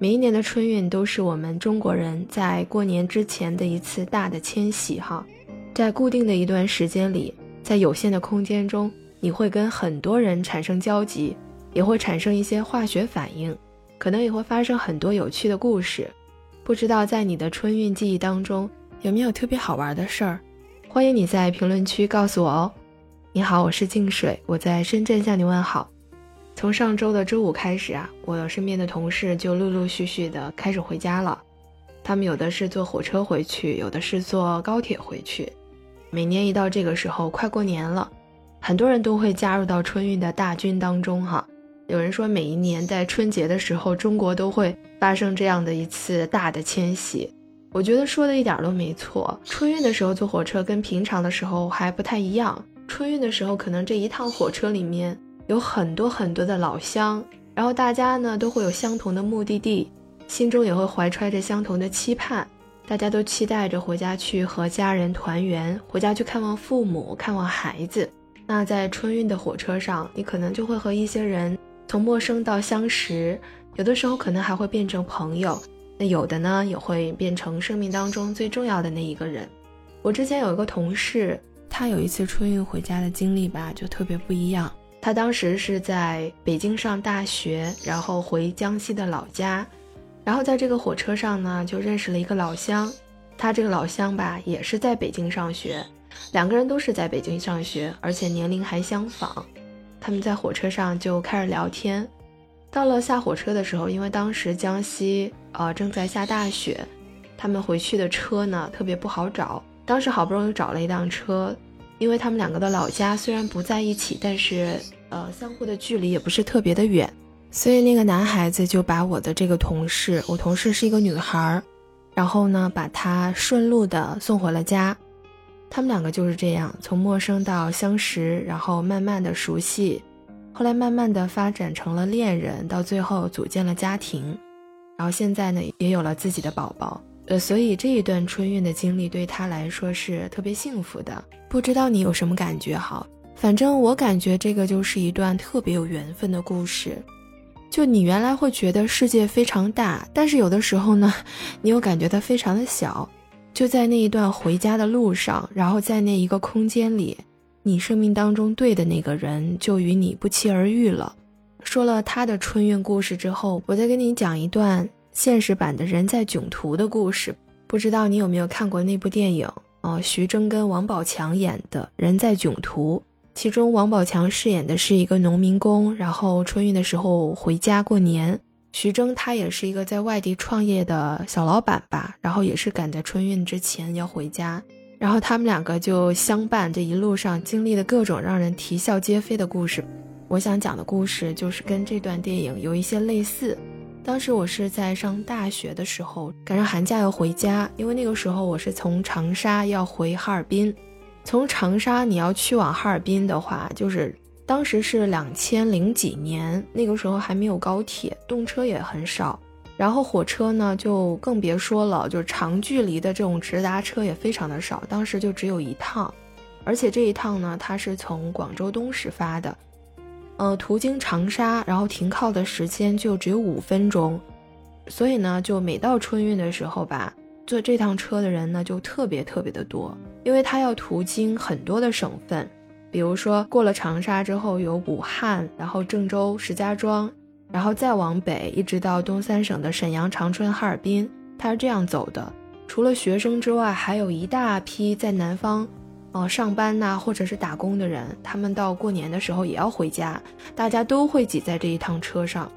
每一年的春运都是我们中国人在过年之前的一次大的迁徙哈，在固定的一段时间里，在有限的空间中，你会跟很多人产生交集，也会产生一些化学反应，可能也会发生很多有趣的故事。不知道在你的春运记忆当中有没有特别好玩的事儿？欢迎你在评论区告诉我哦。你好，我是静水，我在深圳向你问好。从上周的周五开始啊，我身边的同事就陆陆续续的开始回家了。他们有的是坐火车回去，有的是坐高铁回去。每年一到这个时候，快过年了，很多人都会加入到春运的大军当中哈。有人说，每一年在春节的时候，中国都会发生这样的一次大的迁徙。我觉得说的一点都没错。春运的时候坐火车跟平常的时候还不太一样。春运的时候，可能这一趟火车里面。有很多很多的老乡，然后大家呢都会有相同的目的地，心中也会怀揣着相同的期盼，大家都期待着回家去和家人团圆，回家去看望父母，看望孩子。那在春运的火车上，你可能就会和一些人从陌生到相识，有的时候可能还会变成朋友，那有的呢也会变成生命当中最重要的那一个人。我之前有一个同事，他有一次春运回家的经历吧，就特别不一样。他当时是在北京上大学，然后回江西的老家，然后在这个火车上呢，就认识了一个老乡。他这个老乡吧，也是在北京上学，两个人都是在北京上学，而且年龄还相仿。他们在火车上就开始聊天。到了下火车的时候，因为当时江西呃正在下大雪，他们回去的车呢特别不好找。当时好不容易找了一辆车。因为他们两个的老家虽然不在一起，但是呃，相互的距离也不是特别的远，所以那个男孩子就把我的这个同事，我同事是一个女孩，然后呢，把她顺路的送回了家。他们两个就是这样，从陌生到相识，然后慢慢的熟悉，后来慢慢的发展成了恋人，到最后组建了家庭，然后现在呢，也有了自己的宝宝。呃，所以这一段春运的经历对他来说是特别幸福的。不知道你有什么感觉？哈，反正我感觉这个就是一段特别有缘分的故事。就你原来会觉得世界非常大，但是有的时候呢，你又感觉它非常的小。就在那一段回家的路上，然后在那一个空间里，你生命当中对的那个人就与你不期而遇了。说了他的春运故事之后，我再跟你讲一段。现实版的人在囧途的故事，不知道你有没有看过那部电影？哦，徐峥跟王宝强演的《人在囧途》，其中王宝强饰演的是一个农民工，然后春运的时候回家过年。徐峥他也是一个在外地创业的小老板吧，然后也是赶在春运之前要回家，然后他们两个就相伴这一路上经历的各种让人啼笑皆非的故事。我想讲的故事就是跟这段电影有一些类似。当时我是在上大学的时候，赶上寒假要回家，因为那个时候我是从长沙要回哈尔滨。从长沙你要去往哈尔滨的话，就是当时是两千零几年，那个时候还没有高铁，动车也很少，然后火车呢就更别说了，就是长距离的这种直达车也非常的少，当时就只有一趟，而且这一趟呢，它是从广州东始发的。呃，途经长沙，然后停靠的时间就只有五分钟，所以呢，就每到春运的时候吧，坐这趟车的人呢就特别特别的多，因为他要途经很多的省份，比如说过了长沙之后有武汉，然后郑州、石家庄，然后再往北一直到东三省的沈阳、长春、哈尔滨，他是这样走的。除了学生之外，还有一大批在南方。哦，上班呐，或者是打工的人，他们到过年的时候也要回家，大家都会挤在这一趟车上。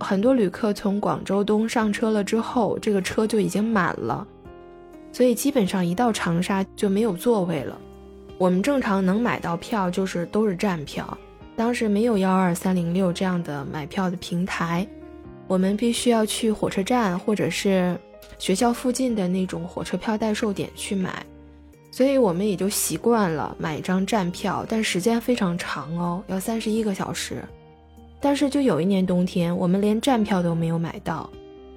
很多旅客从广州东上车了之后，这个车就已经满了，所以基本上一到长沙就没有座位了。我们正常能买到票就是都是站票，当时没有幺二三零六这样的买票的平台，我们必须要去火车站或者是学校附近的那种火车票代售点去买。所以我们也就习惯了买一张站票，但时间非常长哦，要三十一个小时。但是就有一年冬天，我们连站票都没有买到，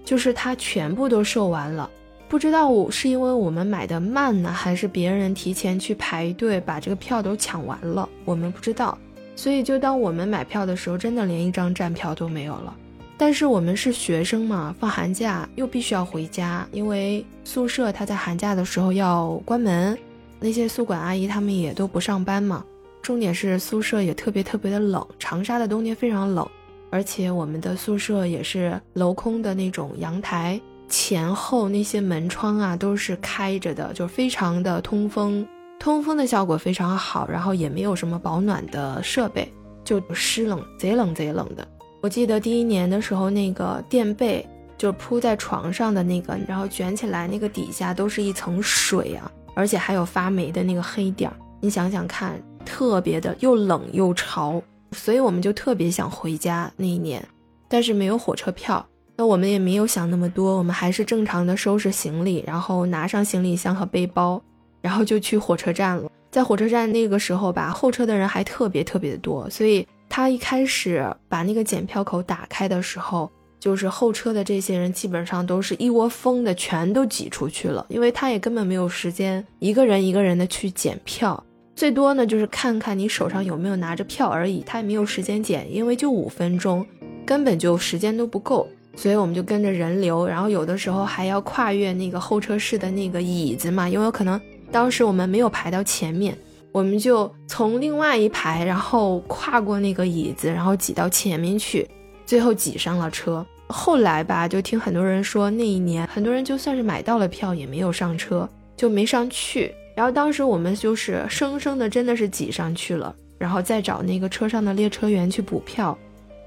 就是它全部都售完了。不知道是因为我们买的慢呢，还是别人提前去排队把这个票都抢完了，我们不知道。所以就当我们买票的时候，真的连一张站票都没有了。但是我们是学生嘛，放寒假又必须要回家，因为宿舍它在寒假的时候要关门，那些宿管阿姨他们也都不上班嘛。重点是宿舍也特别特别的冷，长沙的冬天非常冷，而且我们的宿舍也是镂空的那种阳台，前后那些门窗啊都是开着的，就非常的通风，通风的效果非常好，然后也没有什么保暖的设备，就湿冷，贼冷贼冷的。我记得第一年的时候，那个垫被就是铺在床上的那个，然后卷起来，那个底下都是一层水啊，而且还有发霉的那个黑点儿，你想想看。特别的又冷又潮，所以我们就特别想回家那一年，但是没有火车票，那我们也没有想那么多，我们还是正常的收拾行李，然后拿上行李箱和背包，然后就去火车站了。在火车站那个时候吧，候车的人还特别特别的多，所以他一开始把那个检票口打开的时候，就是候车的这些人基本上都是一窝蜂的全都挤出去了，因为他也根本没有时间一个人一个人的去检票。最多呢，就是看看你手上有没有拿着票而已，他也没有时间检，因为就五分钟，根本就时间都不够，所以我们就跟着人流，然后有的时候还要跨越那个候车室的那个椅子嘛，因为可能当时我们没有排到前面，我们就从另外一排，然后跨过那个椅子，然后挤到前面去，最后挤上了车。后来吧，就听很多人说，那一年很多人就算是买到了票，也没有上车，就没上去。然后当时我们就是生生的，真的是挤上去了，然后再找那个车上的列车员去补票。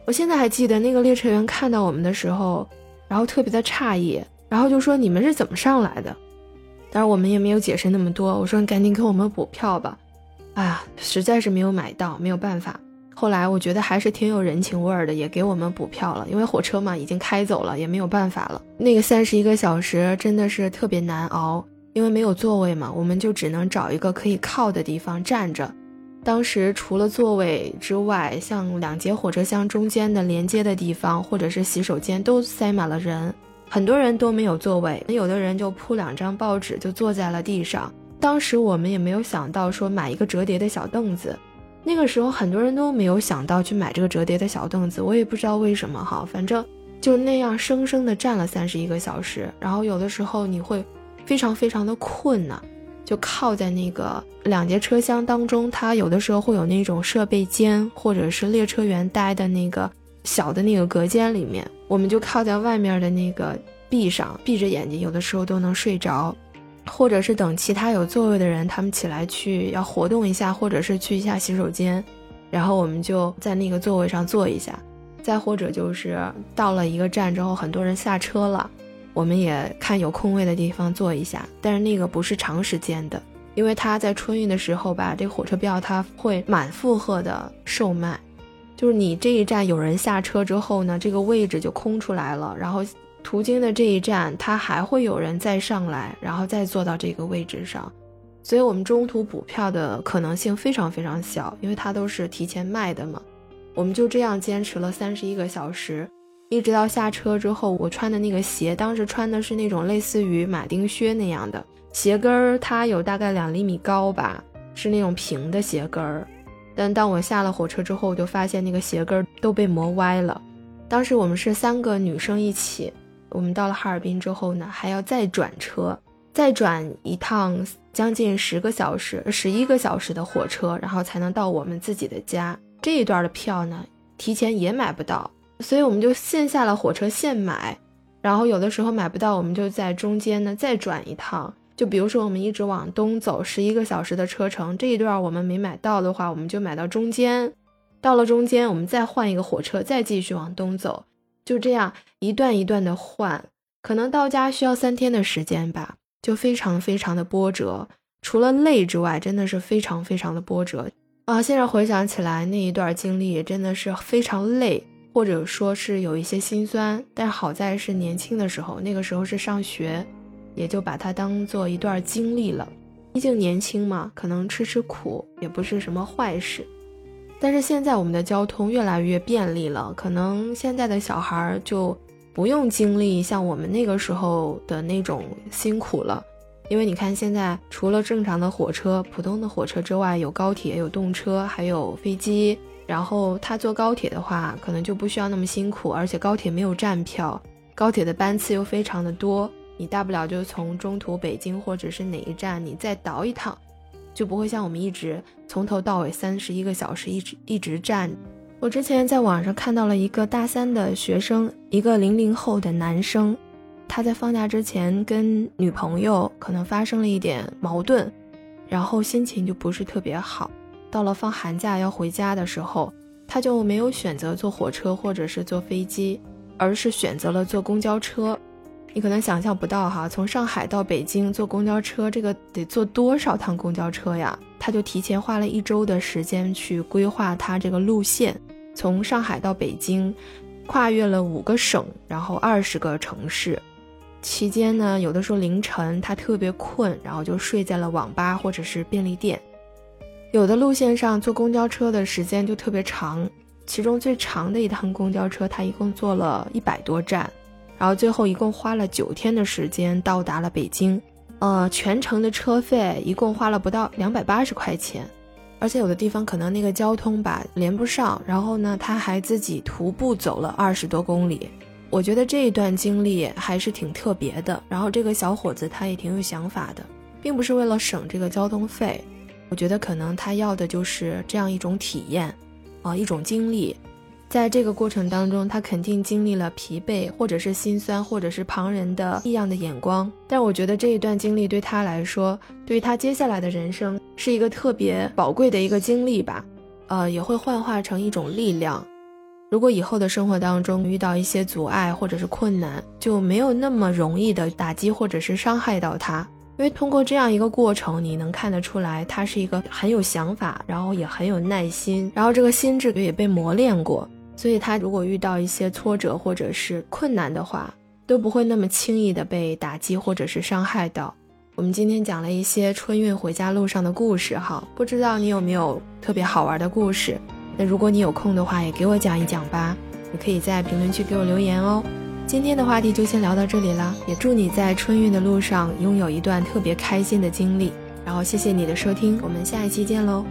我现在还记得那个列车员看到我们的时候，然后特别的诧异，然后就说：“你们是怎么上来的？”但是我们也没有解释那么多，我说：“你赶紧给我们补票吧。”哎呀，实在是没有买到，没有办法。后来我觉得还是挺有人情味儿的，也给我们补票了，因为火车嘛已经开走了，也没有办法了。那个三十一个小时真的是特别难熬。因为没有座位嘛，我们就只能找一个可以靠的地方站着。当时除了座位之外，像两节火车厢中间的连接的地方，或者是洗手间，都塞满了人，很多人都没有座位。有的人就铺两张报纸就坐在了地上。当时我们也没有想到说买一个折叠的小凳子，那个时候很多人都没有想到去买这个折叠的小凳子，我也不知道为什么哈，反正就那样生生的站了三十一个小时。然后有的时候你会。非常非常的困呢，就靠在那个两节车厢当中，它有的时候会有那种设备间，或者是列车员待的那个小的那个隔间里面，我们就靠在外面的那个壁上，闭着眼睛，有的时候都能睡着，或者是等其他有座位的人他们起来去要活动一下，或者是去一下洗手间，然后我们就在那个座位上坐一下，再或者就是到了一个站之后，很多人下车了。我们也看有空位的地方坐一下，但是那个不是长时间的，因为他在春运的时候吧，这火车票他会满负荷的售卖，就是你这一站有人下车之后呢，这个位置就空出来了，然后途经的这一站他还会有人再上来，然后再坐到这个位置上，所以我们中途补票的可能性非常非常小，因为它都是提前卖的嘛。我们就这样坚持了三十一个小时。一直到下车之后，我穿的那个鞋，当时穿的是那种类似于马丁靴那样的鞋跟儿，它有大概两厘米高吧，是那种平的鞋跟儿。但当我下了火车之后，我就发现那个鞋跟儿都被磨歪了。当时我们是三个女生一起，我们到了哈尔滨之后呢，还要再转车，再转一趟将近十个小时、十一个小时的火车，然后才能到我们自己的家。这一段的票呢，提前也买不到。所以我们就线下了火车现买，然后有的时候买不到，我们就在中间呢再转一趟。就比如说我们一直往东走十一个小时的车程，这一段我们没买到的话，我们就买到中间。到了中间，我们再换一个火车，再继续往东走，就这样一段一段的换，可能到家需要三天的时间吧，就非常非常的波折。除了累之外，真的是非常非常的波折啊！现在回想起来，那一段经历也真的是非常累。或者说是有一些心酸，但好在是年轻的时候，那个时候是上学，也就把它当做一段经历了。毕竟年轻嘛，可能吃吃苦也不是什么坏事。但是现在我们的交通越来越便利了，可能现在的小孩就不用经历像我们那个时候的那种辛苦了。因为你看，现在除了正常的火车、普通的火车之外，有高铁、有动车，还有飞机。然后他坐高铁的话，可能就不需要那么辛苦，而且高铁没有站票，高铁的班次又非常的多，你大不了就从中途北京或者是哪一站你再倒一趟，就不会像我们一直从头到尾三十一个小时一直一直站。我之前在网上看到了一个大三的学生，一个零零后的男生。他在放假之前跟女朋友可能发生了一点矛盾，然后心情就不是特别好。到了放寒假要回家的时候，他就没有选择坐火车或者是坐飞机，而是选择了坐公交车。你可能想象不到哈，从上海到北京坐公交车，这个得坐多少趟公交车呀？他就提前花了一周的时间去规划他这个路线，从上海到北京，跨越了五个省，然后二十个城市。期间呢，有的时候凌晨他特别困，然后就睡在了网吧或者是便利店。有的路线上坐公交车的时间就特别长，其中最长的一趟公交车，他一共坐了一百多站，然后最后一共花了九天的时间到达了北京。呃，全程的车费一共花了不到两百八十块钱，而且有的地方可能那个交通吧连不上，然后呢他还自己徒步走了二十多公里。我觉得这一段经历还是挺特别的，然后这个小伙子他也挺有想法的，并不是为了省这个交通费，我觉得可能他要的就是这样一种体验，啊，一种经历，在这个过程当中，他肯定经历了疲惫，或者是心酸，或者是旁人的异样的眼光，但我觉得这一段经历对他来说，对于他接下来的人生是一个特别宝贵的一个经历吧，呃，也会幻化成一种力量。如果以后的生活当中遇到一些阻碍或者是困难，就没有那么容易的打击或者是伤害到他，因为通过这样一个过程，你能看得出来他是一个很有想法，然后也很有耐心，然后这个心智也被磨练过，所以他如果遇到一些挫折或者是困难的话，都不会那么轻易的被打击或者是伤害到。我们今天讲了一些春运回家路上的故事，哈，不知道你有没有特别好玩的故事？那如果你有空的话，也给我讲一讲吧。你可以在评论区给我留言哦。今天的话题就先聊到这里了，也祝你在春运的路上拥有一段特别开心的经历。然后谢谢你的收听，我们下一期见喽。